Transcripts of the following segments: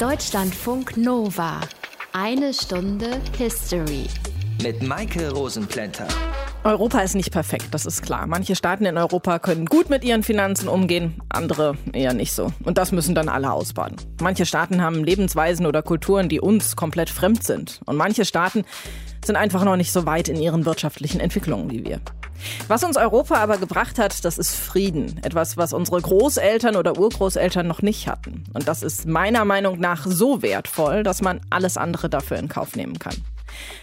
Deutschlandfunk Nova. Eine Stunde History. Mit Maike Rosenplanter. Europa ist nicht perfekt, das ist klar. Manche Staaten in Europa können gut mit ihren Finanzen umgehen, andere eher nicht so. Und das müssen dann alle ausbaden. Manche Staaten haben Lebensweisen oder Kulturen, die uns komplett fremd sind. Und manche Staaten sind einfach noch nicht so weit in ihren wirtschaftlichen Entwicklungen wie wir. Was uns Europa aber gebracht hat, das ist Frieden. Etwas, was unsere Großeltern oder Urgroßeltern noch nicht hatten. Und das ist meiner Meinung nach so wertvoll, dass man alles andere dafür in Kauf nehmen kann.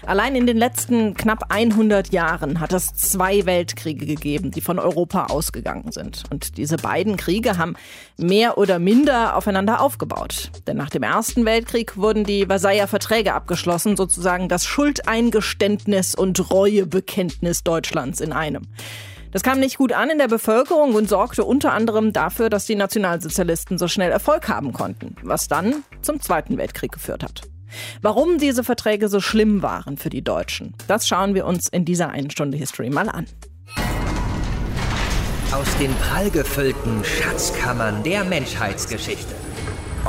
Allein in den letzten knapp 100 Jahren hat es zwei Weltkriege gegeben, die von Europa ausgegangen sind. Und diese beiden Kriege haben mehr oder minder aufeinander aufgebaut. Denn nach dem Ersten Weltkrieg wurden die Versailler Verträge abgeschlossen, sozusagen das Schuldeingeständnis und Reuebekenntnis Deutschlands in einem. Das kam nicht gut an in der Bevölkerung und sorgte unter anderem dafür, dass die Nationalsozialisten so schnell Erfolg haben konnten, was dann zum Zweiten Weltkrieg geführt hat. Warum diese Verträge so schlimm waren für die Deutschen, das schauen wir uns in dieser einen Stunde History mal an. Aus den prallgefüllten Schatzkammern der Menschheitsgeschichte.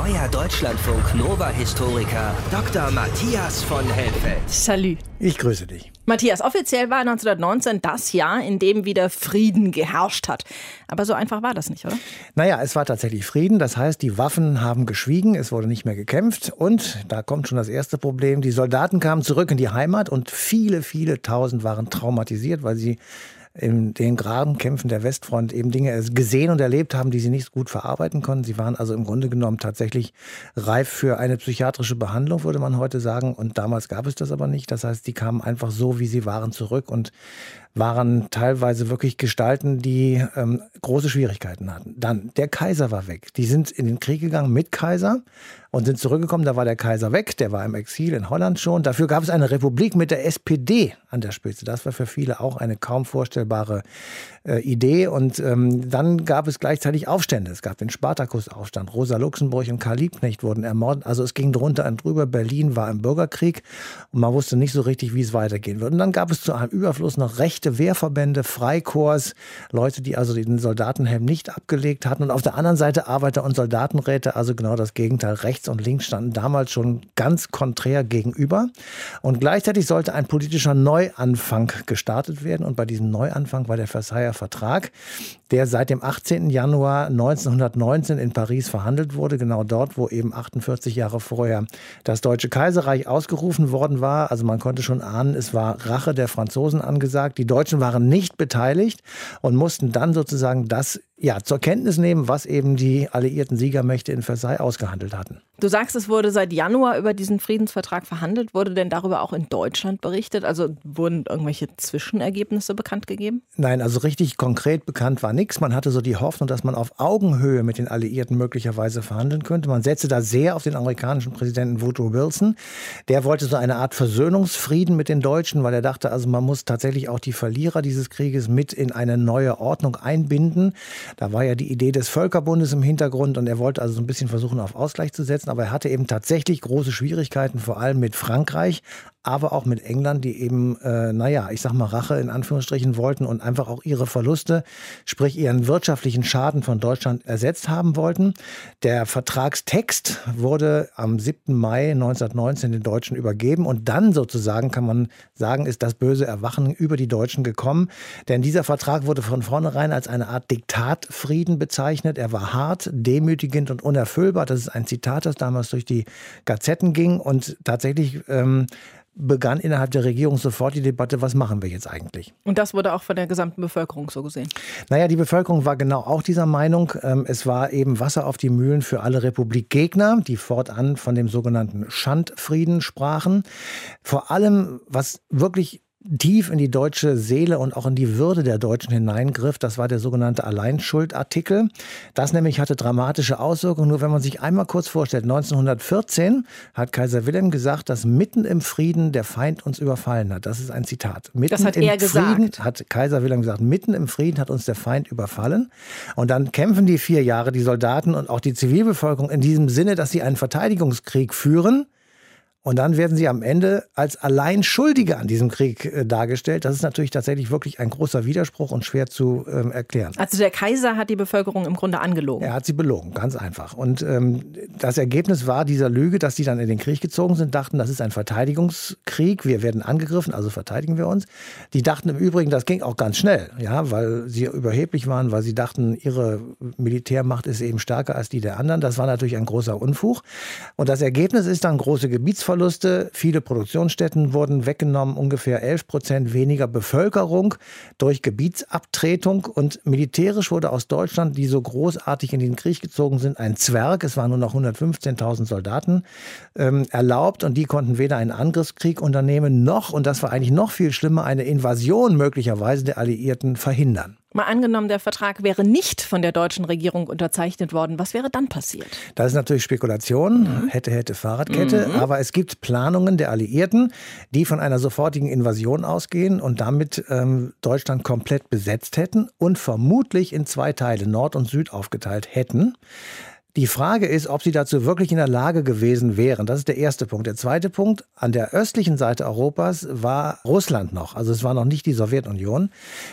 Euer Deutschlandfunk Nova-Historiker Dr. Matthias von Helfeld. Salut. Ich grüße dich. Matthias, offiziell war 1919 das Jahr, in dem wieder Frieden geherrscht hat. Aber so einfach war das nicht, oder? Naja, es war tatsächlich Frieden. Das heißt, die Waffen haben geschwiegen, es wurde nicht mehr gekämpft. Und da kommt schon das erste Problem. Die Soldaten kamen zurück in die Heimat und viele, viele tausend waren traumatisiert, weil sie in den geraden Kämpfen der Westfront eben Dinge gesehen und erlebt haben, die sie nicht gut verarbeiten konnten. Sie waren also im Grunde genommen tatsächlich reif für eine psychiatrische Behandlung, würde man heute sagen. Und damals gab es das aber nicht. Das heißt, die kamen einfach so, wie sie waren, zurück und waren teilweise wirklich Gestalten, die ähm, große Schwierigkeiten hatten. Dann, der Kaiser war weg. Die sind in den Krieg gegangen mit Kaiser und sind zurückgekommen. Da war der Kaiser weg, der war im Exil in Holland schon. Dafür gab es eine Republik mit der SPD an der Spitze. Das war für viele auch eine kaum vorstellbare äh, Idee. Und ähm, dann gab es gleichzeitig Aufstände. Es gab den Spartakusaufstand. Rosa Luxemburg und Karl Liebknecht wurden ermordet. Also es ging drunter und drüber. Berlin war im Bürgerkrieg und man wusste nicht so richtig, wie es weitergehen wird. Und dann gab es zu einem Überfluss noch rechte Wehrverbände, Freikorps, Leute, die also den Soldatenhelm nicht abgelegt hatten. Und auf der anderen Seite Arbeiter- und Soldatenräte, also genau das Gegenteil. Rechts und links standen damals schon ganz konträr gegenüber. Und gleichzeitig sollte ein politischer Neuanfang gestartet werden. Und bei diesem Neuanfang war der Versailler Vertrag, der seit dem 18. Januar 1919 in Paris verhandelt wurde, genau dort, wo eben 48 Jahre vorher das Deutsche Kaiserreich ausgerufen worden war. Also man konnte schon ahnen, es war Rache der Franzosen angesagt. Die Deutschen waren nicht beteiligt und mussten dann sozusagen das ja, zur Kenntnis nehmen, was eben die alliierten Siegermächte in Versailles ausgehandelt hatten. Du sagst, es wurde seit Januar über diesen Friedensvertrag verhandelt. Wurde denn darüber auch in Deutschland berichtet? Also wurden irgendwelche Zwischenergebnisse bekannt gegeben? Nein, also richtig konkret bekannt war nichts. Man hatte so die Hoffnung, dass man auf Augenhöhe mit den Alliierten möglicherweise verhandeln könnte. Man setzte da sehr auf den amerikanischen Präsidenten Woodrow Wilson. Der wollte so eine Art Versöhnungsfrieden mit den Deutschen, weil er dachte, also man muss tatsächlich auch die Verlierer dieses Krieges mit in eine neue Ordnung einbinden. Da war ja die Idee des Völkerbundes im Hintergrund und er wollte also so ein bisschen versuchen, auf Ausgleich zu setzen. Aber er hatte eben tatsächlich große Schwierigkeiten, vor allem mit Frankreich, aber auch mit England, die eben, äh, naja, ich sag mal, Rache in Anführungsstrichen wollten und einfach auch ihre Verluste, sprich ihren wirtschaftlichen Schaden von Deutschland ersetzt haben wollten. Der Vertragstext wurde am 7. Mai 1919 den Deutschen übergeben und dann sozusagen kann man sagen, ist das böse Erwachen über die Deutschen gekommen. Denn dieser Vertrag wurde von vornherein als eine Art Diktatfrieden bezeichnet. Er war hart, demütigend und unerfüllbar. Das ist ein Zitat, das damals durch die Gazetten ging und tatsächlich ähm, begann innerhalb der Regierung sofort die Debatte, was machen wir jetzt eigentlich? Und das wurde auch von der gesamten Bevölkerung so gesehen? Naja, die Bevölkerung war genau auch dieser Meinung. Ähm, es war eben Wasser auf die Mühlen für alle Republikgegner, die fortan von dem sogenannten Schandfrieden sprachen. Vor allem, was wirklich tief in die deutsche Seele und auch in die Würde der Deutschen hineingriff. Das war der sogenannte Alleinschuldartikel. Das nämlich hatte dramatische Auswirkungen. Nur wenn man sich einmal kurz vorstellt, 1914 hat Kaiser Wilhelm gesagt, dass mitten im Frieden der Feind uns überfallen hat. Das ist ein Zitat. Mitten das hat im er Frieden gesagt. hat Kaiser Wilhelm gesagt, mitten im Frieden hat uns der Feind überfallen. Und dann kämpfen die vier Jahre die Soldaten und auch die Zivilbevölkerung in diesem Sinne, dass sie einen Verteidigungskrieg führen Und dann werden sie am Ende als allein Schuldige an diesem Krieg äh, dargestellt. Das ist natürlich tatsächlich wirklich ein großer Widerspruch und schwer zu ähm, erklären. Also der Kaiser hat die Bevölkerung im Grunde angelogen. Er hat sie belogen, ganz einfach. Und ähm, das Ergebnis war dieser Lüge, dass sie dann in den Krieg gezogen sind, dachten, das ist ein Verteidigungskrieg, wir werden angegriffen, also verteidigen wir uns. Die dachten im Übrigen, das ging auch ganz schnell, ja, weil sie überheblich waren, weil sie dachten, ihre Militärmacht ist eben stärker als die der anderen. Das war natürlich ein großer Unfug. Und das Ergebnis ist dann große Gebietsverluste Verluste. Viele Produktionsstätten wurden weggenommen, ungefähr 11 Prozent weniger Bevölkerung durch Gebietsabtretung. Und militärisch wurde aus Deutschland, die so großartig in den Krieg gezogen sind, ein Zwerg. Es waren nur noch 115.000 Soldaten ähm, erlaubt und die konnten weder einen Angriffskrieg unternehmen noch, und das war eigentlich noch viel schlimmer, eine Invasion möglicherweise der Alliierten verhindern. Mal angenommen, der Vertrag wäre nicht von der deutschen Regierung unterzeichnet worden. Was wäre dann passiert? Das ist natürlich Spekulation, mhm. hätte, hätte Fahrradkette. Mhm. Aber es gibt Planungen der Alliierten, die von einer sofortigen Invasion ausgehen und damit ähm, Deutschland komplett besetzt hätten und vermutlich in zwei Teile, Nord und Süd, aufgeteilt hätten. Die Frage ist, ob sie dazu wirklich in der Lage gewesen wären. Das ist der erste Punkt. Der zweite Punkt, an der östlichen Seite Europas war Russland noch. Also es war noch nicht die Sowjetunion.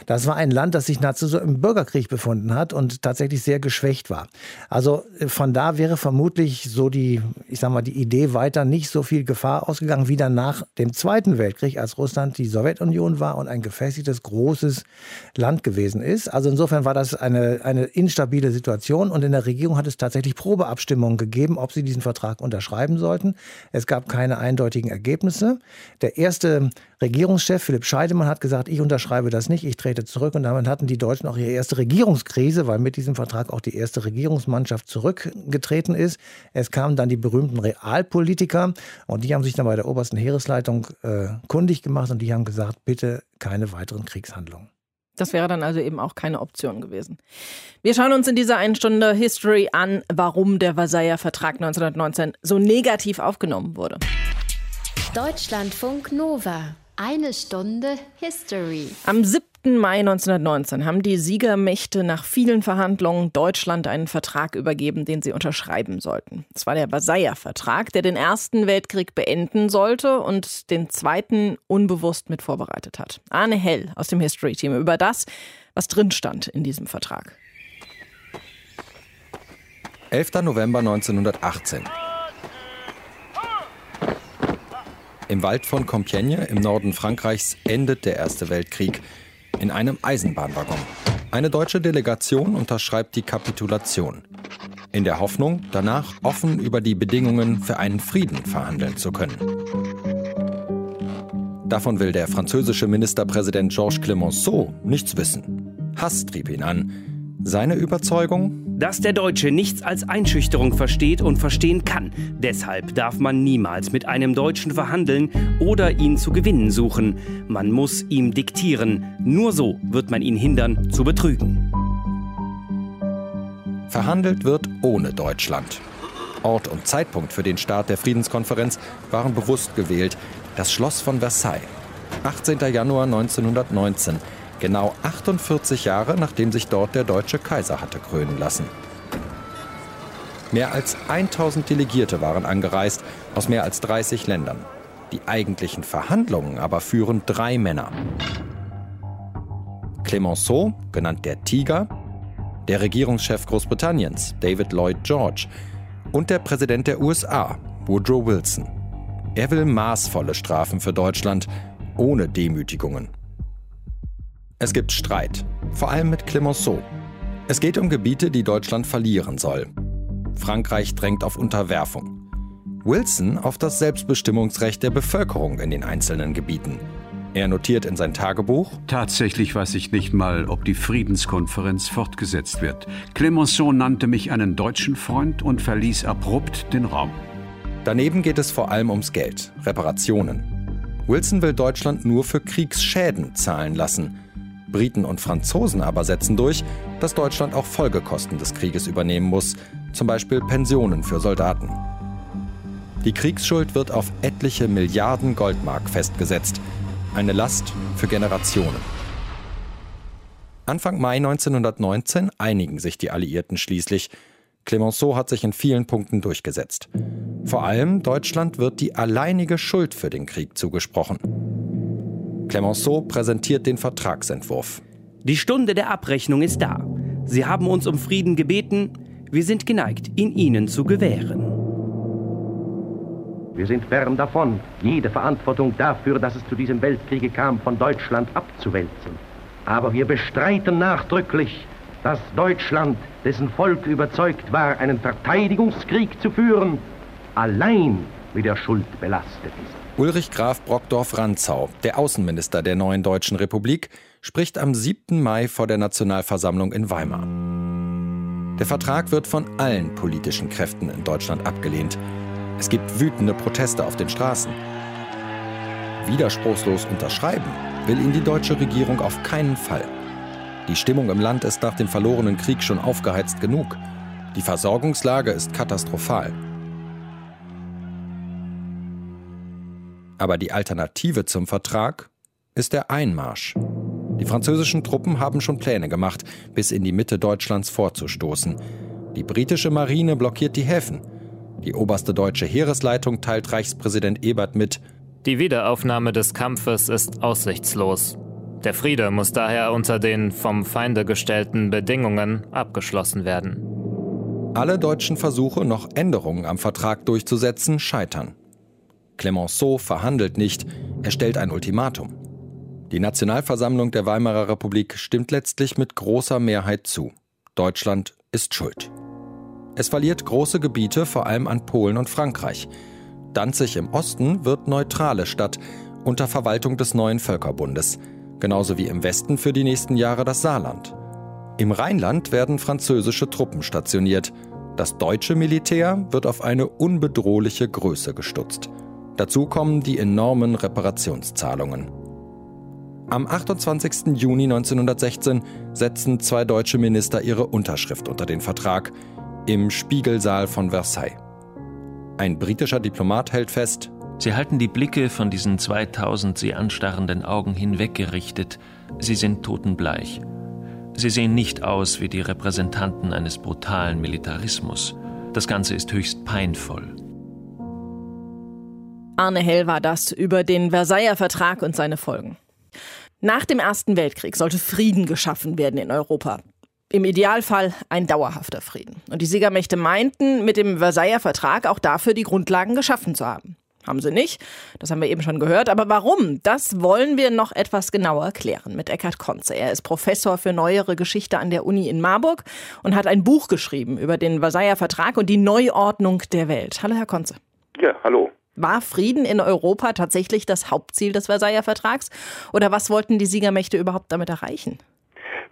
Das war ein Land, das sich nahezu so im Bürgerkrieg befunden hat und tatsächlich sehr geschwächt war. Also äh, von da wäre vermutlich so die, ich sag mal, die Idee weiter nicht so viel Gefahr ausgegangen wie dann nach dem Zweiten Weltkrieg, als Russland die Sowjetunion war und ein gefestigtes, großes Land gewesen ist. Also insofern war das eine, eine instabile Situation und in der Regierung hat es tatsächlich tatsächlich Probeabstimmungen gegeben, ob sie diesen Vertrag unterschreiben sollten. Es gab keine eindeutigen Ergebnisse. Der erste Regierungschef Philipp Scheidemann hat gesagt, ich unterschreibe das nicht, ich trete zurück. Und damit hatten die Deutschen auch ihre erste Regierungskrise, weil mit diesem Vertrag auch die erste Regierungsmannschaft zurückgetreten ist. Es kamen dann die berühmten Realpolitiker und die haben sich dann bei der obersten Heeresleitung äh, kundig gemacht und die haben gesagt, bitte keine weiteren Kriegshandlungen. Das wäre dann also eben auch keine Option gewesen. Wir schauen uns in dieser einen Stunde History an, warum der Versailler Vertrag 1919 so negativ aufgenommen wurde. Deutschlandfunk Nova. Eine Stunde History. Am 7. Mai 1919 haben die Siegermächte nach vielen Verhandlungen Deutschland einen Vertrag übergeben, den sie unterschreiben sollten. Es war der Versailler Vertrag, der den Ersten Weltkrieg beenden sollte und den Zweiten unbewusst mit vorbereitet hat. Arne Hell aus dem History Team über das, was drin stand in diesem Vertrag. 11. November 1918. Im Wald von Compiègne im Norden Frankreichs endet der Erste Weltkrieg in einem Eisenbahnwaggon. Eine deutsche Delegation unterschreibt die Kapitulation. In der Hoffnung, danach offen über die Bedingungen für einen Frieden verhandeln zu können. Davon will der französische Ministerpräsident Georges Clemenceau nichts wissen. Hass trieb ihn an. Seine Überzeugung? Dass der Deutsche nichts als Einschüchterung versteht und verstehen kann. Deshalb darf man niemals mit einem Deutschen verhandeln oder ihn zu gewinnen suchen. Man muss ihm diktieren. Nur so wird man ihn hindern zu betrügen. Verhandelt wird ohne Deutschland. Ort und Zeitpunkt für den Start der Friedenskonferenz waren bewusst gewählt. Das Schloss von Versailles. 18. Januar 1919 genau 48 Jahre nachdem sich dort der deutsche Kaiser hatte krönen lassen. Mehr als 1000 Delegierte waren angereist aus mehr als 30 Ländern. Die eigentlichen Verhandlungen aber führen drei Männer. Clemenceau, genannt der Tiger, der Regierungschef Großbritanniens, David Lloyd George, und der Präsident der USA, Woodrow Wilson. Er will maßvolle Strafen für Deutschland, ohne Demütigungen. Es gibt Streit, vor allem mit Clemenceau. Es geht um Gebiete, die Deutschland verlieren soll. Frankreich drängt auf Unterwerfung. Wilson auf das Selbstbestimmungsrecht der Bevölkerung in den einzelnen Gebieten. Er notiert in sein Tagebuch: Tatsächlich weiß ich nicht mal, ob die Friedenskonferenz fortgesetzt wird. Clemenceau nannte mich einen deutschen Freund und verließ abrupt den Raum. Daneben geht es vor allem ums Geld, Reparationen. Wilson will Deutschland nur für Kriegsschäden zahlen lassen. Briten und Franzosen aber setzen durch, dass Deutschland auch Folgekosten des Krieges übernehmen muss, zum Beispiel Pensionen für Soldaten. Die Kriegsschuld wird auf etliche Milliarden Goldmark festgesetzt, eine Last für Generationen. Anfang Mai 1919 einigen sich die Alliierten schließlich. Clemenceau hat sich in vielen Punkten durchgesetzt. Vor allem Deutschland wird die alleinige Schuld für den Krieg zugesprochen. Clemenceau präsentiert den Vertragsentwurf. Die Stunde der Abrechnung ist da. Sie haben uns um Frieden gebeten. Wir sind geneigt, ihn Ihnen zu gewähren. Wir sind fern davon, jede Verantwortung dafür, dass es zu diesem Weltkriege kam, von Deutschland abzuwälzen. Aber wir bestreiten nachdrücklich, dass Deutschland, dessen Volk überzeugt war, einen Verteidigungskrieg zu führen, allein mit der Schuld belastet ist. Ulrich Graf Brockdorf-Rantzau, der Außenminister der neuen Deutschen Republik, spricht am 7. Mai vor der Nationalversammlung in Weimar. Der Vertrag wird von allen politischen Kräften in Deutschland abgelehnt. Es gibt wütende Proteste auf den Straßen. Widerspruchslos unterschreiben will ihn die deutsche Regierung auf keinen Fall. Die Stimmung im Land ist nach dem verlorenen Krieg schon aufgeheizt genug. Die Versorgungslage ist katastrophal. Aber die Alternative zum Vertrag ist der Einmarsch. Die französischen Truppen haben schon Pläne gemacht, bis in die Mitte Deutschlands vorzustoßen. Die britische Marine blockiert die Häfen. Die oberste deutsche Heeresleitung teilt Reichspräsident Ebert mit, die Wiederaufnahme des Kampfes ist aussichtslos. Der Friede muss daher unter den vom Feinde gestellten Bedingungen abgeschlossen werden. Alle deutschen Versuche, noch Änderungen am Vertrag durchzusetzen, scheitern. Clemenceau verhandelt nicht, er stellt ein Ultimatum. Die Nationalversammlung der Weimarer Republik stimmt letztlich mit großer Mehrheit zu. Deutschland ist schuld. Es verliert große Gebiete, vor allem an Polen und Frankreich. Danzig im Osten wird neutrale Stadt unter Verwaltung des neuen Völkerbundes, genauso wie im Westen für die nächsten Jahre das Saarland. Im Rheinland werden französische Truppen stationiert. Das deutsche Militär wird auf eine unbedrohliche Größe gestutzt. Dazu kommen die enormen Reparationszahlungen. Am 28. Juni 1916 setzen zwei deutsche Minister ihre Unterschrift unter den Vertrag im Spiegelsaal von Versailles. Ein britischer Diplomat hält fest, Sie halten die Blicke von diesen 2000 sie anstarrenden Augen hinweggerichtet. Sie sind totenbleich. Sie sehen nicht aus wie die Repräsentanten eines brutalen Militarismus. Das Ganze ist höchst peinvoll. Arne Hell war das über den Versailler Vertrag und seine Folgen. Nach dem Ersten Weltkrieg sollte Frieden geschaffen werden in Europa. Im Idealfall ein dauerhafter Frieden. Und die Siegermächte meinten, mit dem Versailler Vertrag auch dafür die Grundlagen geschaffen zu haben. Haben sie nicht, das haben wir eben schon gehört. Aber warum? Das wollen wir noch etwas genauer klären mit Eckhard Konze. Er ist Professor für neuere Geschichte an der Uni in Marburg und hat ein Buch geschrieben über den Versailler Vertrag und die Neuordnung der Welt. Hallo, Herr Konze. Ja, hallo. War Frieden in Europa tatsächlich das Hauptziel des Versailler Vertrags? Oder was wollten die Siegermächte überhaupt damit erreichen?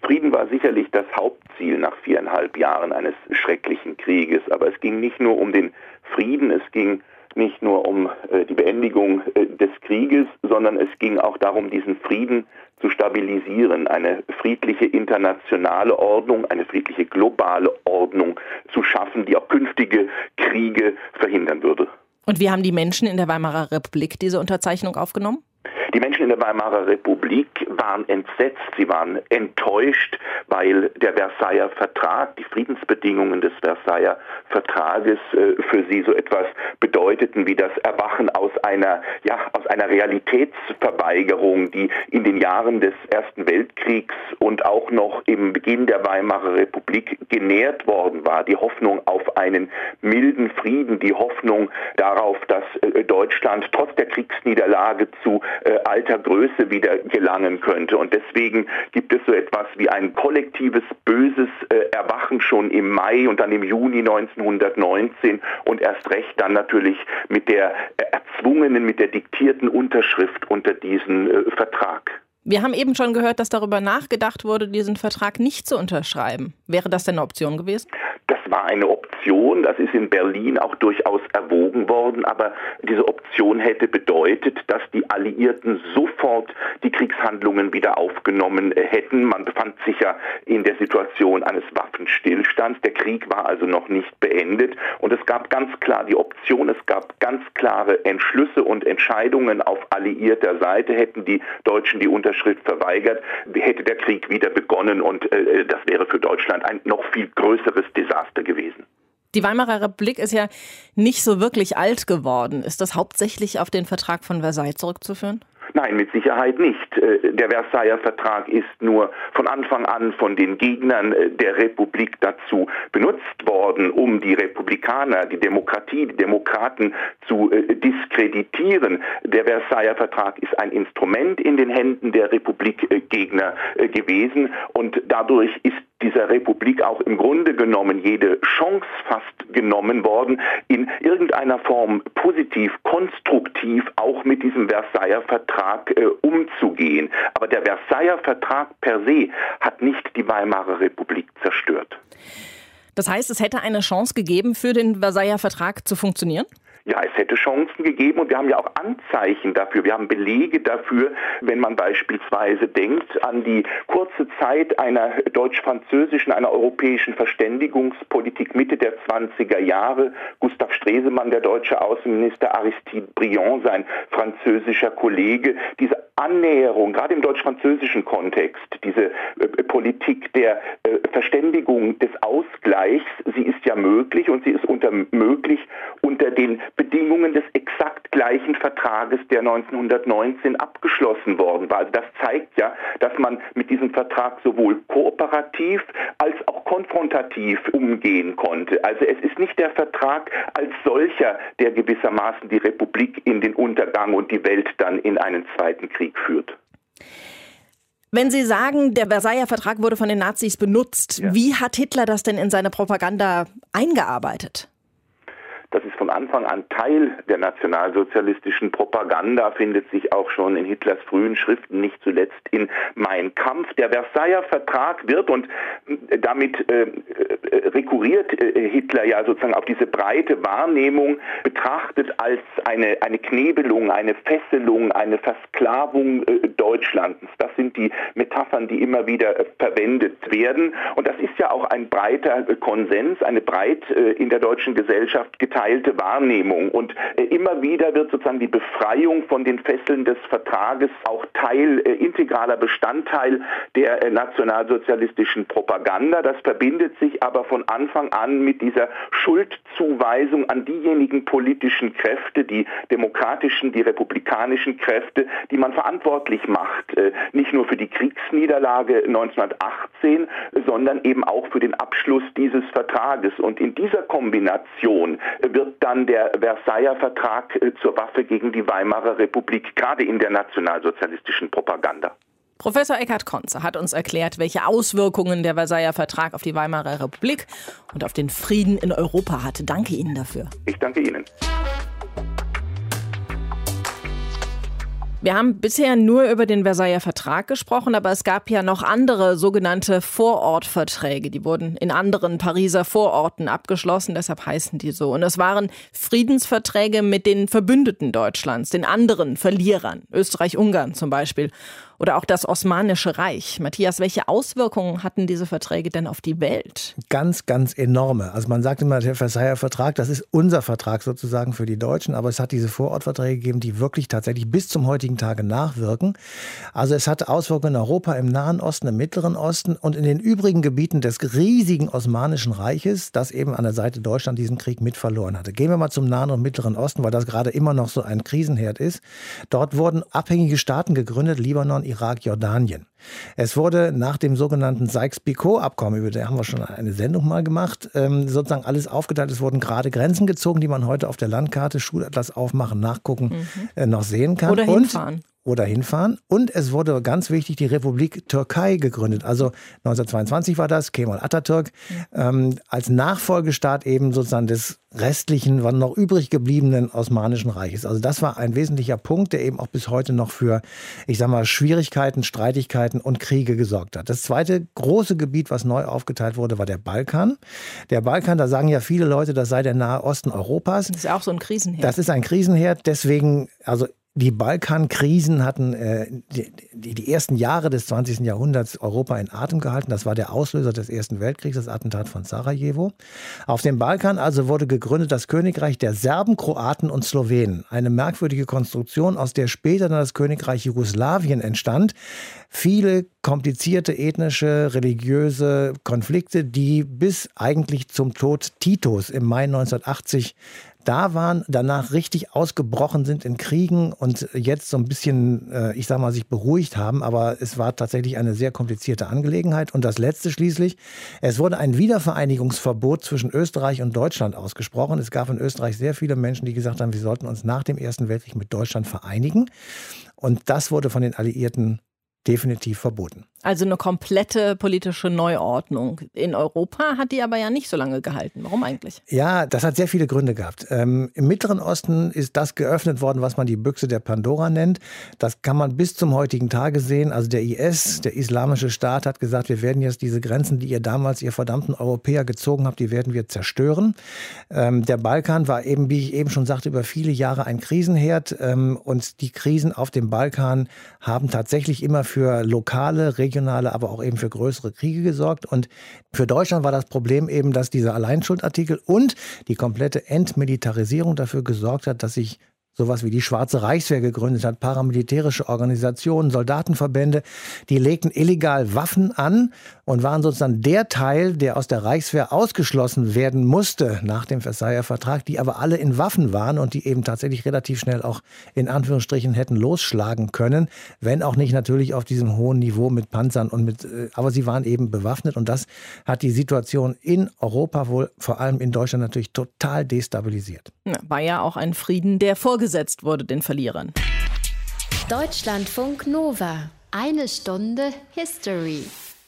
Frieden war sicherlich das Hauptziel nach viereinhalb Jahren eines schrecklichen Krieges. Aber es ging nicht nur um den Frieden, es ging nicht nur um äh, die Beendigung äh, des Krieges, sondern es ging auch darum, diesen Frieden zu stabilisieren, eine friedliche internationale Ordnung, eine friedliche globale Ordnung zu schaffen, die auch künftige Kriege verhindern würde. Und wie haben die Menschen in der Weimarer Republik diese Unterzeichnung aufgenommen? Die Menschen in der Weimarer Republik waren entsetzt, sie waren enttäuscht, weil der Versailler Vertrag, die Friedensbedingungen des Versailler Vertrages äh, für sie so etwas bedeuteten wie das Erwachen aus einer, ja, aus einer Realitätsverweigerung, die in den Jahren des Ersten Weltkriegs und auch noch im Beginn der Weimarer Republik genährt worden war. Die Hoffnung auf einen milden Frieden, die Hoffnung darauf, dass äh, Deutschland trotz der Kriegsniederlage zu äh, alter Größe wieder gelangen könnte. Und deswegen gibt es so etwas wie ein kollektives böses äh, Erwachen schon im Mai und dann im Juni 1919 und erst recht dann natürlich mit der äh, erzwungenen, mit der diktierten Unterschrift unter diesen äh, Vertrag. Wir haben eben schon gehört, dass darüber nachgedacht wurde, diesen Vertrag nicht zu unterschreiben. Wäre das denn eine Option gewesen? Das war eine Option, das ist in Berlin auch durchaus erwogen worden, aber diese Option hätte bedeutet, dass die Alliierten sofort die Kriegshandlungen wieder aufgenommen hätten. Man befand sich ja in der Situation eines Waffenstillstands. Der Krieg war also noch nicht beendet und es gab ganz klar die Option, es gab ganz klare Entschlüsse und Entscheidungen auf alliierter Seite. Hätten die Deutschen die Unterschrift verweigert, hätte der Krieg wieder begonnen und äh, das wäre für Deutschland ein noch viel größeres Desaster gewesen. Die Weimarer Republik ist ja nicht so wirklich alt geworden. Ist das hauptsächlich auf den Vertrag von Versailles zurückzuführen? Nein, mit Sicherheit nicht. Äh, der Versailler Vertrag ist nur von Anfang an von den Gegnern äh, der Republik dazu benutzt worden, um die Republikaner, die Demokratie, die Demokraten zu äh, diskreditieren. Der Versailler Vertrag ist ein Instrument in den Händen der Republikgegner gewesen und dadurch ist dieser Republik auch im Grunde genommen jede Chance fast genommen worden, in irgendeiner Form positiv, konstruktiv auch mit diesem Versailler Vertrag äh, umzugehen. Aber der Versailler Vertrag per se hat nicht die Weimarer Republik zerstört. Das heißt, es hätte eine Chance gegeben, für den Versailler Vertrag zu funktionieren? Ja, es hätte Chancen gegeben und wir haben ja auch Anzeichen dafür. Wir haben Belege dafür, wenn man beispielsweise denkt an die kurze Zeit einer deutsch-französischen, einer europäischen Verständigungspolitik Mitte der 20er Jahre. Gustav Stresemann, der deutsche Außenminister, Aristide Briand, sein französischer Kollege, diese Annäherung, gerade im deutsch-französischen Kontext, diese äh, Politik der äh, Verständigung, des Ausgleichs, sie ist ja möglich und sie ist unter möglich unter den Bedingungen des exakt gleichen Vertrages, der 1919 abgeschlossen worden war. Also das zeigt ja, dass man mit diesem Vertrag sowohl kooperativ als auch konfrontativ umgehen konnte. Also es ist nicht der Vertrag als solcher, der gewissermaßen die Republik in den Untergang und die Welt dann in einen zweiten Krieg führt. Wenn Sie sagen, der Versailler Vertrag wurde von den Nazis benutzt, ja. wie hat Hitler das denn in seine Propaganda eingearbeitet? Das ist von Anfang an Teil der nationalsozialistischen Propaganda, findet sich auch schon in Hitlers frühen Schriften, nicht zuletzt in Mein Kampf. Der Versailler Vertrag wird und äh, damit äh, äh, rekurriert äh, Hitler ja sozusagen auf diese breite Wahrnehmung betrachtet als eine, eine Knebelung, eine Fesselung, eine Versklavung äh, Deutschlands. Das sind die Metaphern, die immer wieder äh, verwendet werden. Und das ist ja auch ein breiter Konsens, eine breit in der deutschen Gesellschaft geteilte geteilte Wahrnehmung. Und äh, immer wieder wird sozusagen die Befreiung von den Fesseln des Vertrages auch Teil, äh, integraler Bestandteil der äh, nationalsozialistischen Propaganda. Das verbindet sich aber von Anfang an mit dieser Schuldzuweisung an diejenigen politischen Kräfte, die demokratischen, die republikanischen Kräfte, die man verantwortlich macht, nicht nur für die Kriegsniederlage 1918, sondern eben auch für den Abschluss dieses Vertrages. Und in dieser Kombination wird dann der Versailler Vertrag äh, zur Waffe gegen die Weimarer Republik, gerade in der nationalsozialistischen Propaganda. Professor Eckhard Konze hat uns erklärt, welche Auswirkungen der Versailler Vertrag auf die Weimarer Republik und auf den Frieden in Europa hatte. Danke Ihnen dafür. Ich danke Ihnen. Wir haben bisher nur über den Versailler Vertrag gesprochen, aber es gab ja noch andere sogenannte Vorortverträge. Die wurden in anderen Pariser Vororten abgeschlossen, deshalb heißen die so. Und es waren Friedensverträge mit den Verbündeten Deutschlands, den anderen Verlierern, Österreich-Ungarn zum Beispiel oder auch das Osmanische Reich. Matthias, welche Auswirkungen hatten diese Verträge denn auf die Welt? Ganz, ganz enorme. Also man sagt immer, der Versailler Vertrag, das ist unser Vertrag sozusagen für die Deutschen, aber es hat diese Vorortverträge gegeben, die wirklich tatsächlich bis zum heutigen Tage nachwirken. Also es hatte Auswirkungen in Europa, im Nahen Osten, im Mittleren Osten und in den übrigen Gebieten des riesigen Osmanischen Reiches, das eben an der Seite Deutschland diesen Krieg mit verloren hatte. Gehen wir mal zum Nahen und Mittleren Osten, weil das gerade immer noch so ein Krisenherd ist. Dort wurden abhängige Staaten gegründet, Libanon, Irak, Jordanien. Es wurde nach dem sogenannten Sykes-Picot-Abkommen, über das haben wir schon eine Sendung mal gemacht, ähm, sozusagen alles aufgeteilt. Es wurden gerade Grenzen gezogen, die man heute auf der Landkarte, Schulatlas aufmachen, nachgucken, mhm. äh, noch sehen kann. Oder hinfahren. Und oder hinfahren. Und es wurde ganz wichtig die Republik Türkei gegründet. Also 1922 war das, Kemal Atatürk, ähm, als Nachfolgestaat eben sozusagen des restlichen, wann noch übrig gebliebenen Osmanischen Reiches. Also das war ein wesentlicher Punkt, der eben auch bis heute noch für, ich sag mal, Schwierigkeiten, Streitigkeiten und Kriege gesorgt hat. Das zweite große Gebiet, was neu aufgeteilt wurde, war der Balkan. Der Balkan, da sagen ja viele Leute, das sei der Nahe Osten Europas. Das ist auch so ein Krisenherd. Das ist ein Krisenherd. Deswegen, also die Balkankrisen hatten äh, die, die, ersten Jahre des 20. Jahrhunderts Europa in Atem gehalten. Das war der Auslöser des Ersten Weltkriegs, das Attentat von Sarajevo. Auf dem Balkan also wurde gegründet das Königreich der Serben, Kroaten und Slowenen. Eine merkwürdige Konstruktion, aus der später dann das Königreich Jugoslawien entstand. Viele komplizierte ethnische, religiöse Konflikte, die bis eigentlich zum Tod Titos im Mai 1980 da waren, danach richtig ausgebrochen sind in Kriegen und jetzt so ein bisschen, äh, ich sag mal, sich beruhigt haben. Aber es war tatsächlich eine sehr komplizierte Angelegenheit. Und das Letzte schließlich, es wurde ein Wiedervereinigungsverbot zwischen Österreich und Deutschland ausgesprochen. Es gab in Österreich sehr viele Menschen, die gesagt haben, wir sollten uns nach dem Ersten Weltkrieg mit Deutschland vereinigen. Und das wurde von den Alliierten definitiv verboten. Also eine komplette politische Neuordnung. In Europa hat die aber ja nicht so lange gehalten. Warum eigentlich? Ja, das hat sehr viele Gründe gehabt. Ähm, Im Mittleren Osten ist das geöffnet worden, was man die Büchse der Pandora nennt. Das kann man bis zum heutigen Tage sehen. Also der IS, der Islamische Staat, hat gesagt, wir werden jetzt diese Grenzen, die ihr damals, ihr verdammten Europäer gezogen habt, die werden wir zerstören. Ähm, der Balkan war eben, wie ich eben schon sagte, über viele Jahre ein Krisenherd. Ähm, und die Krisen auf dem Balkan haben tatsächlich immer für lokale, regionale regionale, aber auch eben für größere Kriege gesorgt. Und für Deutschland war das Problem eben, dass dieser Alleinschuldartikel und die komplette Entmilitarisierung dafür gesorgt hat, dass sich sowas wie die Schwarze Reichswehr gegründet hat, paramilitärische Organisationen, Soldatenverbände, die legten illegal Waffen an und waren sozusagen der Teil, der aus der Reichswehr ausgeschlossen werden musste nach dem Versailler Vertrag, die aber alle in Waffen waren und die eben tatsächlich relativ schnell auch in Anführungsstrichen hätten losschlagen können, wenn auch nicht natürlich auf diesem hohen Niveau mit Panzern und mit, äh, aber sie waren eben bewaffnet und das hat die Situation in Europa wohl, vor allem in Deutschland natürlich total destabilisiert. War ja auch ein Frieden, der vorgesetzt wurde den Verlierern. Deutschlandfunk Nova. Eine Stunde History.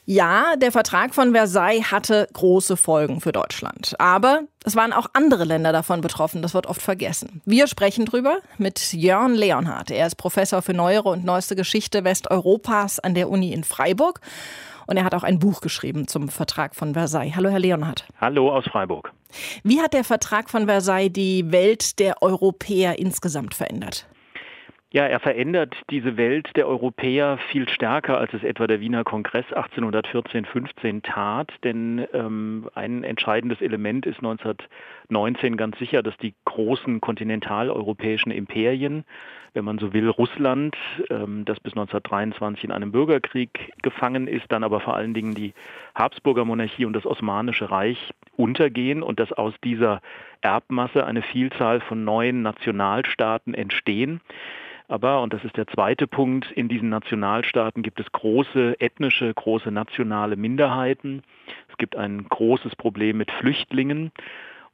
Ja, der Vertrag von Versailles hatte große Folgen für Deutschland. Aber es waren auch andere Länder davon betroffen. Das wird oft vergessen. Wir sprechen drüber mit Jörn Leonhardt. Er ist Professor für neuere und neueste Geschichte Westeuropas an der Uni in Freiburg. Und er hat auch ein Buch geschrieben zum Vertrag von Versailles. Hallo, Herr Leonhardt. Hallo aus Freiburg. Wie hat der Vertrag von Versailles die Welt der Europäer insgesamt verändert? Ja, er verändert diese Welt der Europäer viel stärker, als es etwa der Wiener Kongress 1814-15 tat. Denn ähm, ein entscheidendes Element ist 1919 ganz sicher, dass die großen kontinentaleuropäischen Imperien, wenn man so will, Russland, ähm, das bis 1923 in einem Bürgerkrieg gefangen ist, dann aber vor allen Dingen die Habsburger Monarchie und das Osmanische Reich untergehen und dass aus dieser Erbmasse eine Vielzahl von neuen Nationalstaaten entstehen. Aber, und das ist der zweite Punkt, in diesen Nationalstaaten gibt es große ethnische, große nationale Minderheiten. Es gibt ein großes Problem mit Flüchtlingen.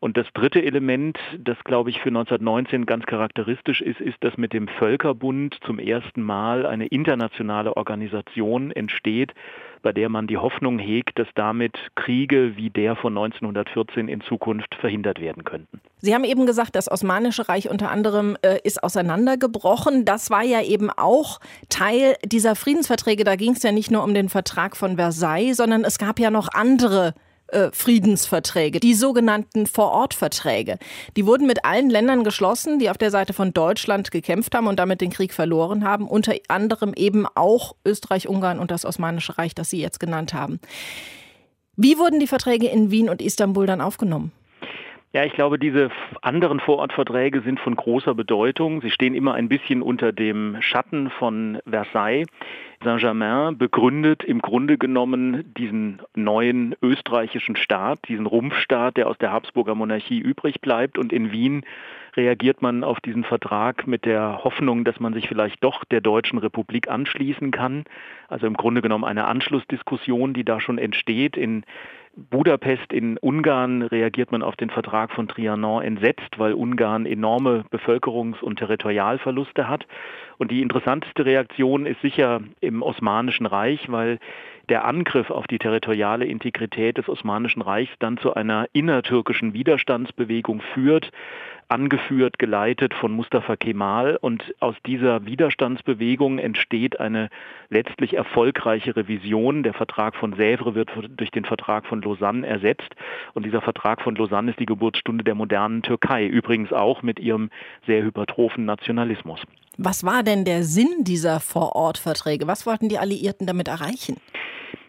Und das dritte Element, das glaube ich für 1919 ganz charakteristisch ist, ist, dass mit dem Völkerbund zum ersten Mal eine internationale Organisation entsteht, bei der man die Hoffnung hegt, dass damit Kriege wie der von 1914 in Zukunft verhindert werden könnten. Sie haben eben gesagt, das Osmanische Reich unter anderem äh, ist auseinandergebrochen. Das war ja eben auch Teil dieser Friedensverträge. Da ging es ja nicht nur um den Vertrag von Versailles, sondern es gab ja noch andere äh, Friedensverträge, die sogenannten Vorortverträge. Die wurden mit allen Ländern geschlossen, die auf der Seite von Deutschland gekämpft haben und damit den Krieg verloren haben, unter anderem eben auch Österreich, Ungarn und das Osmanische Reich, das Sie jetzt genannt haben. Wie wurden die Verträge in Wien und Istanbul dann aufgenommen? Ja, ich glaube, diese anderen Vorortverträge sind von großer Bedeutung. Sie stehen immer ein bisschen unter dem Schatten von Versailles. Saint-Germain begründet im Grunde genommen diesen neuen österreichischen Staat, diesen Rumpfstaat, der aus der Habsburger Monarchie übrig bleibt. Und in Wien reagiert man auf diesen Vertrag mit der Hoffnung, dass man sich vielleicht doch der Deutschen Republik anschließen kann. Also im Grunde genommen eine Anschlussdiskussion, die da schon entsteht. In Budapest in Ungarn reagiert man auf den Vertrag von Trianon entsetzt, weil Ungarn enorme Bevölkerungs- und Territorialverluste hat. Und die interessanteste Reaktion ist sicher im Osmanischen Reich, weil der Angriff auf die territoriale Integrität des Osmanischen Reichs dann zu einer innertürkischen Widerstandsbewegung führt, angeführt, geleitet von Mustafa Kemal. Und aus dieser Widerstandsbewegung entsteht eine letztlich erfolgreiche Revision. Der Vertrag von Sèvres wird durch den Vertrag von Lausanne ersetzt. Und dieser Vertrag von Lausanne ist die Geburtsstunde der modernen Türkei, übrigens auch mit ihrem sehr hypertrophen Nationalismus. Was war denn der Sinn dieser Vorortverträge? Was wollten die Alliierten damit erreichen?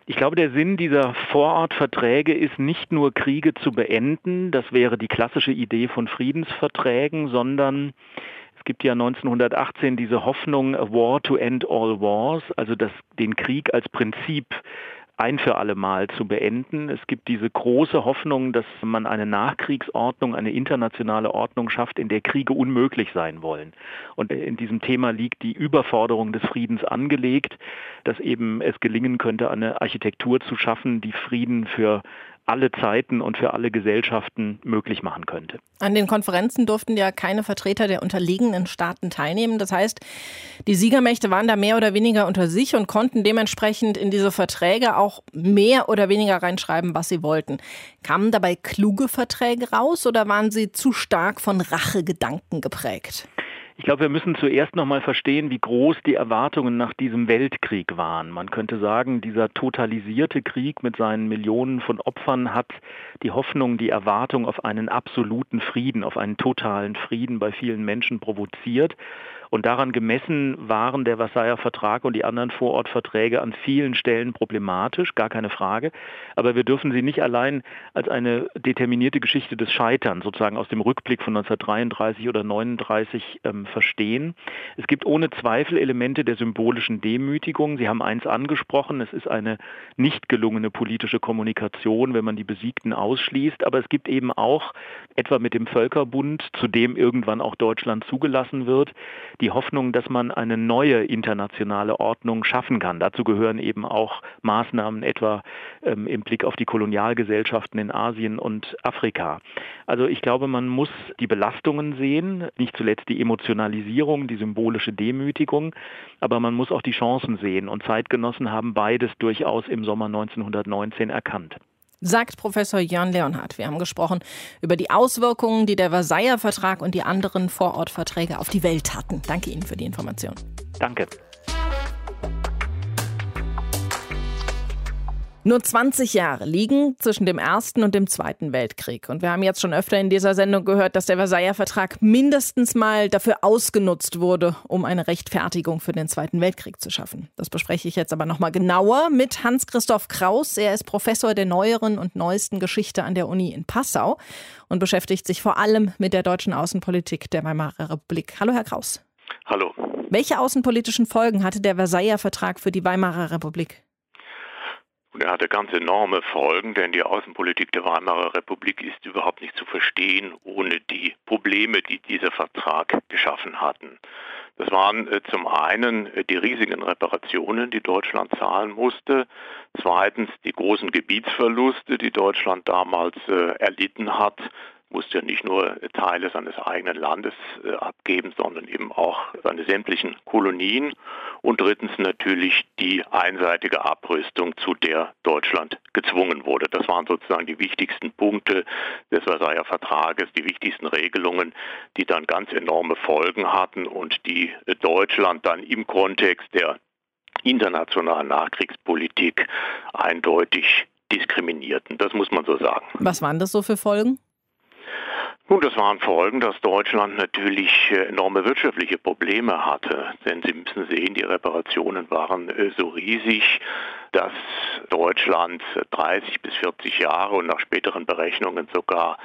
Ich glaube, der Sinn dieser Vorortverträge ist nicht nur Kriege zu beenden, das wäre die klassische Idee von Friedensverträgen, sondern es gibt ja 1918 diese Hoffnung, a war to end all wars, also das, den Krieg als Prinzip ein für alle Mal zu beenden. Es gibt diese große Hoffnung, dass man eine Nachkriegsordnung, eine internationale Ordnung schafft, in der Kriege unmöglich sein wollen. Und in diesem Thema liegt die Überforderung des Friedens angelegt, dass eben es gelingen könnte, eine Architektur zu schaffen, die Frieden für alle Zeiten und für alle Gesellschaften möglich machen könnte. An den Konferenzen durften ja keine Vertreter der unterlegenen Staaten teilnehmen. Das heißt, die Siegermächte waren da mehr oder weniger unter sich und konnten dementsprechend in diese Verträge auch mehr oder weniger reinschreiben, was sie wollten. Kamen dabei kluge Verträge raus oder waren sie zu stark von Rachegedanken geprägt? Ich glaube, wir müssen zuerst noch mal verstehen, wie groß die Erwartungen nach diesem Weltkrieg waren. Man könnte sagen, dieser totalisierte Krieg mit seinen Millionen von Opfern hat die Hoffnung, die Erwartung auf einen absoluten Frieden, auf einen totalen Frieden bei vielen Menschen provoziert. Und daran gemessen waren der Versailler Vertrag und die anderen Vorortverträge an vielen Stellen problematisch, gar keine Frage. Aber wir dürfen sie nicht allein als eine determinierte Geschichte des Scheiterns, sozusagen aus dem Rückblick von 1933 oder 1939 ähm, verstehen. Es gibt ohne Zweifel Elemente der symbolischen Demütigung. Sie haben eins angesprochen, es ist eine nicht gelungene politische Kommunikation, wenn man die Besiegten ausschließt. Aber es gibt eben auch, etwa mit dem Völkerbund, zu dem irgendwann auch Deutschland zugelassen wird, die Hoffnung, dass man eine neue internationale Ordnung schaffen kann. Dazu gehören eben auch Maßnahmen etwa ähm, im Blick auf die Kolonialgesellschaften in Asien und Afrika. Also ich glaube, man muss die Belastungen sehen, nicht zuletzt die Emotionalisierung, die symbolische Demütigung, aber man muss auch die Chancen sehen. Und Zeitgenossen haben beides durchaus im Sommer 1919 erkannt sagt Professor Jörn Leonhardt. Wir haben gesprochen über die Auswirkungen, die der Versailler Vertrag und die anderen Vorortverträge auf die Welt hatten. Danke Ihnen für die Information. Danke. Nur 20 Jahre liegen zwischen dem Ersten und dem Zweiten Weltkrieg. Und wir haben jetzt schon öfter in dieser Sendung gehört, dass der Versailler Vertrag mindestens mal dafür ausgenutzt wurde, um eine Rechtfertigung für den Zweiten Weltkrieg zu schaffen. Das bespreche ich jetzt aber nochmal genauer mit Hans-Christoph Kraus. Er ist Professor der neueren und neuesten Geschichte an der Uni in Passau und beschäftigt sich vor allem mit der deutschen Außenpolitik der Weimarer Republik. Hallo, Herr Kraus. Hallo. Welche außenpolitischen Folgen hatte der Versailler Vertrag für die Weimarer Republik? Und er hatte ganz enorme Folgen, denn die Außenpolitik der Weimarer Republik ist überhaupt nicht zu verstehen ohne die Probleme, die dieser Vertrag geschaffen hatten. Das waren äh, zum einen äh, die riesigen Reparationen, die Deutschland zahlen musste, zweitens die großen Gebietsverluste, die Deutschland damals äh, erlitten hat musste ja nicht nur Teile seines eigenen Landes äh, abgeben, sondern eben auch seine sämtlichen Kolonien. Und drittens natürlich die einseitige Abrüstung, zu der Deutschland gezwungen wurde. Das waren sozusagen die wichtigsten Punkte des Versailler Vertrages, die wichtigsten Regelungen, die dann ganz enorme Folgen hatten und die Deutschland dann im Kontext der internationalen Nachkriegspolitik eindeutig diskriminierten. Das muss man so sagen. Was waren das so für Folgen? Nun, das waren Folgen, dass Deutschland natürlich äh, enorme wirtschaftliche Probleme hatte. Denn Sie müssen sehen, die Reparationen waren äh, so riesig, dass Deutschland 30 bis 40 Jahre und nach späteren Berechnungen sogar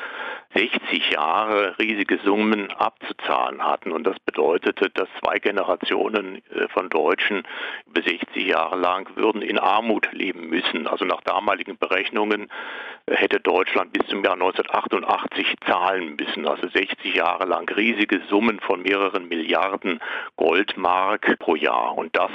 60 Jahre riesige Summen abzuzahlen hatten. Und das bedeutete, dass zwei Generationen äh, von Deutschen über 60 Jahre lang würden in Armut leben müssen. Also nach damaligen Berechnungen äh, hätte Deutschland bis zum Jahr 1988 zahlen müssen. Also 60 Jahre lang riesige Summen von mehreren Milliarden Goldmark pro Jahr. Und das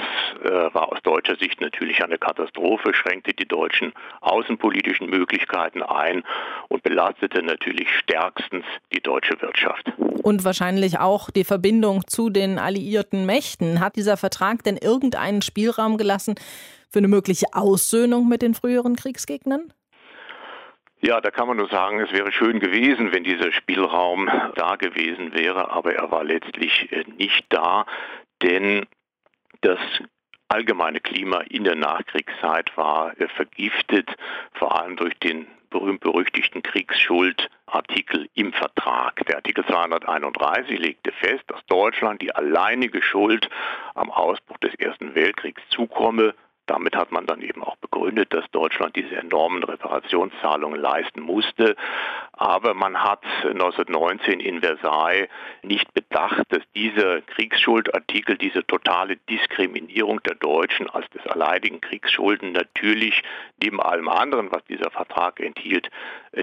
war aus deutscher Sicht natürlich eine Katastrophe, schränkte die deutschen außenpolitischen Möglichkeiten ein und belastete natürlich stärkstens die deutsche Wirtschaft. Und wahrscheinlich auch die Verbindung zu den alliierten Mächten. Hat dieser Vertrag denn irgendeinen Spielraum gelassen für eine mögliche Aussöhnung mit den früheren Kriegsgegnern? Ja, da kann man nur sagen, es wäre schön gewesen, wenn dieser Spielraum da gewesen wäre, aber er war letztlich äh, nicht da, denn das allgemeine Klima in der Nachkriegszeit war äh, vergiftet, vor allem durch den berühmt-berüchtigten Kriegsschuldartikel im Vertrag. Der Artikel 231 legte fest, dass Deutschland die alleinige Schuld am Ausbruch des Ersten Weltkriegs zukomme, damit hat man dann eben auch begründet, dass Deutschland diese enormen Reparationszahlungen leisten musste. Aber man hat 1919 in Versailles nicht bedacht, dass dieser Kriegsschuldartikel, diese totale Diskriminierung der Deutschen als des alleinigen Kriegsschulden natürlich neben allem anderen, was dieser Vertrag enthielt,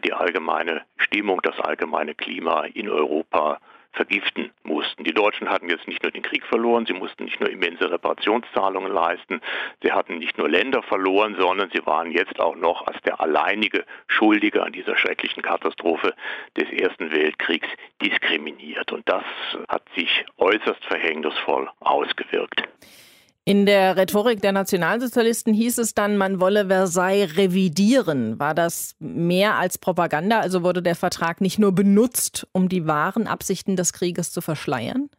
die allgemeine Stimmung, das allgemeine Klima in Europa vergiften mussten. Die Deutschen hatten jetzt nicht nur den Krieg verloren, sie mussten nicht nur immense Reparationszahlungen leisten, sie hatten nicht nur Länder verloren, sondern sie waren jetzt auch noch als der alleinige Schuldige an dieser schrecklichen Katastrophe des Ersten Weltkriegs diskriminiert. Und das hat sich äußerst verhängnisvoll ausgewirkt. In der Rhetorik der Nationalsozialisten hieß es dann, man wolle Versailles revidieren. War das mehr als Propaganda? Also wurde der Vertrag nicht nur benutzt, um die wahren Absichten des Krieges zu verschleiern?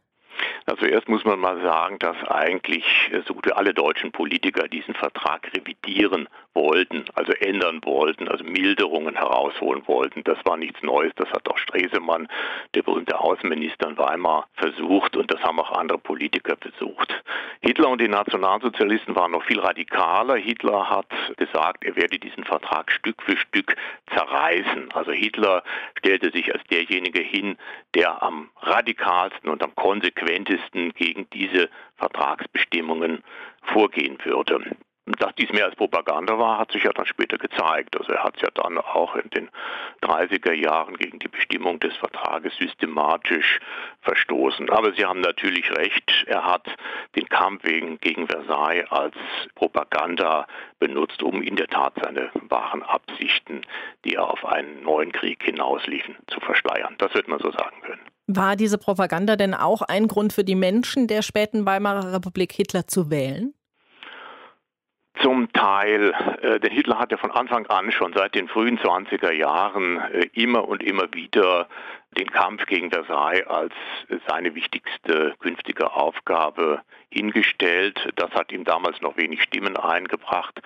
Also erst muss man mal sagen, dass eigentlich so gut wie alle deutschen Politiker diesen Vertrag revidieren wollten, also ändern wollten, also Milderungen herausholen wollten. Das war nichts Neues. Das hat auch Stresemann, der berühmte Außenminister in Weimar, versucht und das haben auch andere Politiker versucht. Hitler und die Nationalsozialisten waren noch viel radikaler. Hitler hat gesagt, er werde diesen Vertrag Stück für Stück zerreißen. Also Hitler stellte sich als derjenige hin, der am radikalsten und am konsequentesten gegen diese Vertragsbestimmungen vorgehen würde. Dass dies mehr als Propaganda war, hat sich ja dann später gezeigt. Also er hat es ja dann auch in den 30er Jahren gegen die Bestimmung des Vertrages systematisch verstoßen. Aber Sie haben natürlich recht, er hat den Kampf wegen, gegen Versailles als Propaganda benutzt, um in der Tat seine wahren Absichten, die er auf einen neuen Krieg hinausliefen, zu verschleiern. Das wird man so sagen können. War diese Propaganda denn auch ein Grund für die Menschen der späten Weimarer Republik, Hitler zu wählen? Zum Teil, äh, denn Hitler hat ja von Anfang an schon seit den frühen 20er Jahren äh, immer und immer wieder den Kampf gegen Versailles als seine wichtigste künftige Aufgabe hingestellt. Das hat ihm damals noch wenig Stimmen eingebracht.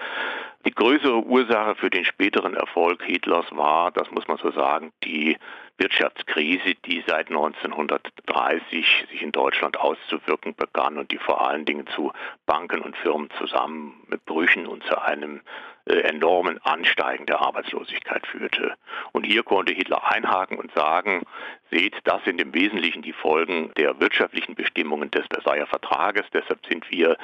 Die größere Ursache für den späteren Erfolg Hitlers war, das muss man so sagen, die Wirtschaftskrise, die seit 1930 sich in Deutschland auszuwirken begann und die vor allen Dingen zu Banken und Firmen zusammenbrüchen und zu einem enormen Ansteigen der Arbeitslosigkeit führte. Und hier konnte Hitler einhaken und sagen, seht, das sind im Wesentlichen die Folgen der wirtschaftlichen Bestimmungen des Versailler Vertrages. Deshalb sind wir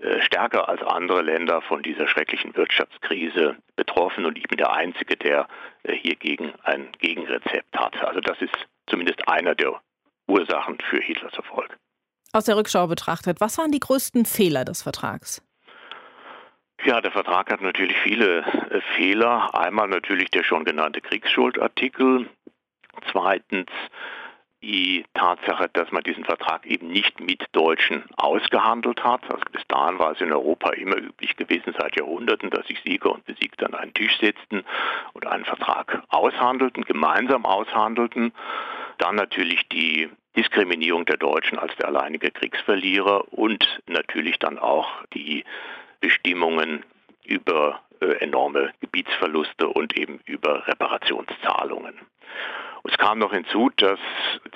äh, stärker als andere Länder von dieser schrecklichen Wirtschaftskrise betroffen und ich bin der Einzige, der äh, hiergegen ein Gegenrezept hat. Also das ist zumindest einer der Ursachen für Hitlers Erfolg. Aus der Rückschau betrachtet, was waren die größten Fehler des Vertrags? Ja, der Vertrag hat natürlich viele äh, Fehler. Einmal natürlich der schon genannte Kriegsschuldartikel. Zweitens die Tatsache, dass man diesen Vertrag eben nicht mit Deutschen ausgehandelt hat. Also bis dahin war es in Europa immer üblich gewesen, seit Jahrhunderten, dass sich Sieger und Besiegte an einen Tisch setzten und einen Vertrag aushandelten, gemeinsam aushandelten. Dann natürlich die Diskriminierung der Deutschen als der alleinige Kriegsverlierer und natürlich dann auch die Bestimmungen über äh, enorme Gebietsverluste und eben über Reparationszahlungen. Es kam noch hinzu, dass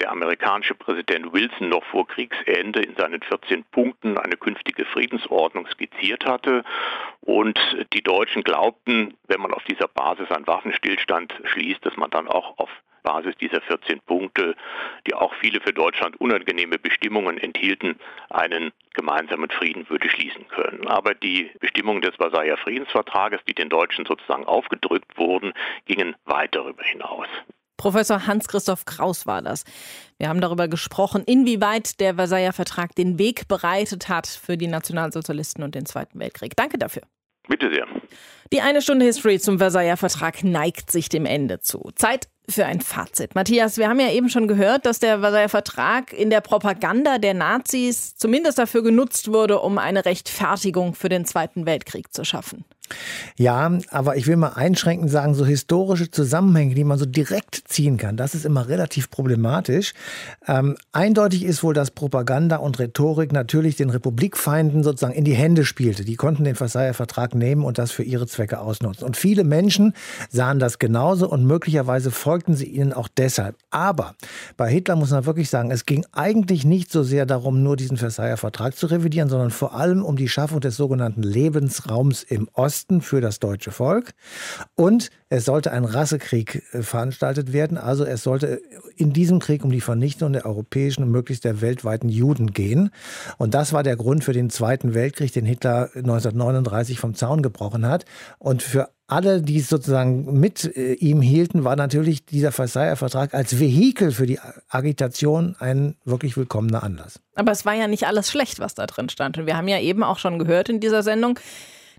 der amerikanische Präsident Wilson noch vor Kriegsende in seinen 14 Punkten eine künftige Friedensordnung skizziert hatte. Und die Deutschen glaubten, wenn man auf dieser Basis einen Waffenstillstand schließt, dass man dann auch auf Basis dieser 14 Punkte, die auch viele für Deutschland unangenehme Bestimmungen enthielten, einen gemeinsamen Frieden würde schließen können. Aber die Bestimmungen des Versailler Friedensvertrages, die den Deutschen sozusagen aufgedrückt wurden, gingen weit darüber hinaus. Professor Hans-Christoph Kraus war das. Wir haben darüber gesprochen, inwieweit der Versailler Vertrag den Weg bereitet hat für die Nationalsozialisten und den Zweiten Weltkrieg. Danke dafür. Bitte sehr. Die eine Stunde History zum Versailler Vertrag neigt sich dem Ende zu. Zeit für ein Fazit. Matthias, wir haben ja eben schon gehört, dass der Versailler Vertrag in der Propaganda der Nazis zumindest dafür genutzt wurde, um eine Rechtfertigung für den Zweiten Weltkrieg zu schaffen. Ja, aber ich will mal einschränkend sagen, so historische Zusammenhänge, die man so direkt ziehen kann, das ist immer relativ problematisch. Ähm, eindeutig ist wohl, dass Propaganda und Rhetorik natürlich den Republikfeinden sozusagen in die Hände spielte. Die konnten den Versailler Vertrag nehmen und das für ihre Zwecke ausnutzen. Und viele Menschen sahen das genauso und möglicherweise folgten sie ihnen auch deshalb. Aber bei Hitler muss man wirklich sagen, es ging eigentlich nicht so sehr darum, nur diesen Versailler Vertrag zu revidieren, sondern vor allem um die Schaffung des sogenannten Lebensraums im Osten für das deutsche Volk. Und es sollte ein Rassekrieg äh, veranstaltet werden. Also es sollte in diesem Krieg um die Vernichtung der europäischen und möglichst der weltweiten Juden gehen. Und das war der Grund für den Zweiten Weltkrieg, den Hitler 1939 vom Zaun gebrochen hat. Und für alle, die es sozusagen mit äh, ihm hielten, war natürlich dieser Versailler Vertrag als Vehikel für die Agitation ein wirklich willkommener Anlass. Aber es war ja nicht alles schlecht, was da drin stand. Und wir haben ja eben auch schon gehört in dieser Sendung,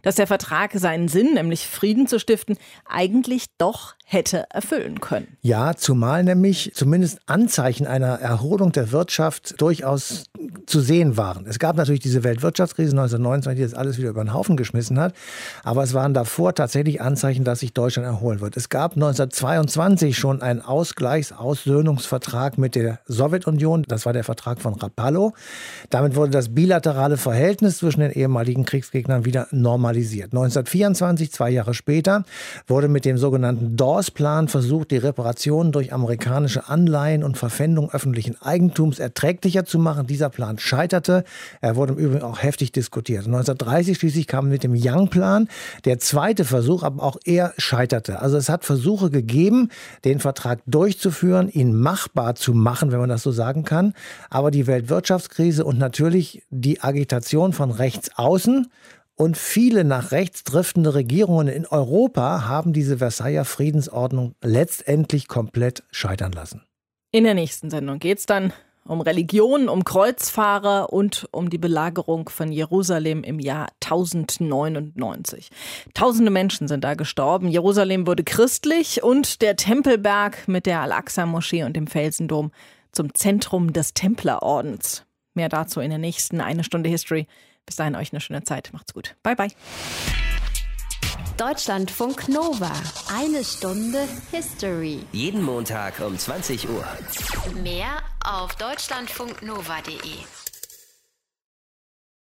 dass der Vertrag seinen Sinn, nämlich Frieden zu stiften, eigentlich doch hätte erfüllen können. Ja, zumal nämlich zumindest Anzeichen einer Erholung der Wirtschaft durchaus zu sehen waren. Es gab natürlich diese Weltwirtschaftskrise 1929, die das alles wieder über den Haufen geschmissen hat, aber es waren davor tatsächlich Anzeichen, dass sich Deutschland erholen wird. Es gab 1922 schon einen Ausgleichsaussöhnungsvertrag mit der Sowjetunion, das war der Vertrag von Rapallo. Damit wurde das bilaterale Verhältnis zwischen den ehemaligen Kriegsgegnern wieder normalisiert. 1924, zwei Jahre später, wurde mit dem sogenannten Dor Force-Plan versucht, die Reparationen durch amerikanische Anleihen und Verpfändung öffentlichen Eigentums erträglicher zu machen. Dieser Plan scheiterte. Er wurde im Übrigen auch heftig diskutiert. 1930 schließlich kam mit dem Young-Plan der zweite Versuch, aber auch er scheiterte. Also es hat Versuche gegeben, den Vertrag durchzuführen, ihn machbar zu machen, wenn man das so sagen kann. Aber die Weltwirtschaftskrise und natürlich die Agitation von rechts außen und viele nach rechts driftende Regierungen in Europa haben diese Versailler Friedensordnung letztendlich komplett scheitern lassen. In der nächsten Sendung geht es dann um Religion, um Kreuzfahrer und um die Belagerung von Jerusalem im Jahr 1099. Tausende Menschen sind da gestorben. Jerusalem wurde christlich und der Tempelberg mit der Al-Aqsa-Moschee und dem Felsendom zum Zentrum des Templerordens. Mehr dazu in der nächsten Eine Stunde History. Bis dahin euch eine schöne Zeit. Macht's gut. Bye, bye. Deutschlandfunk Nova. Eine Stunde History. Jeden Montag um 20 Uhr. Mehr auf deutschlandfunknova.de.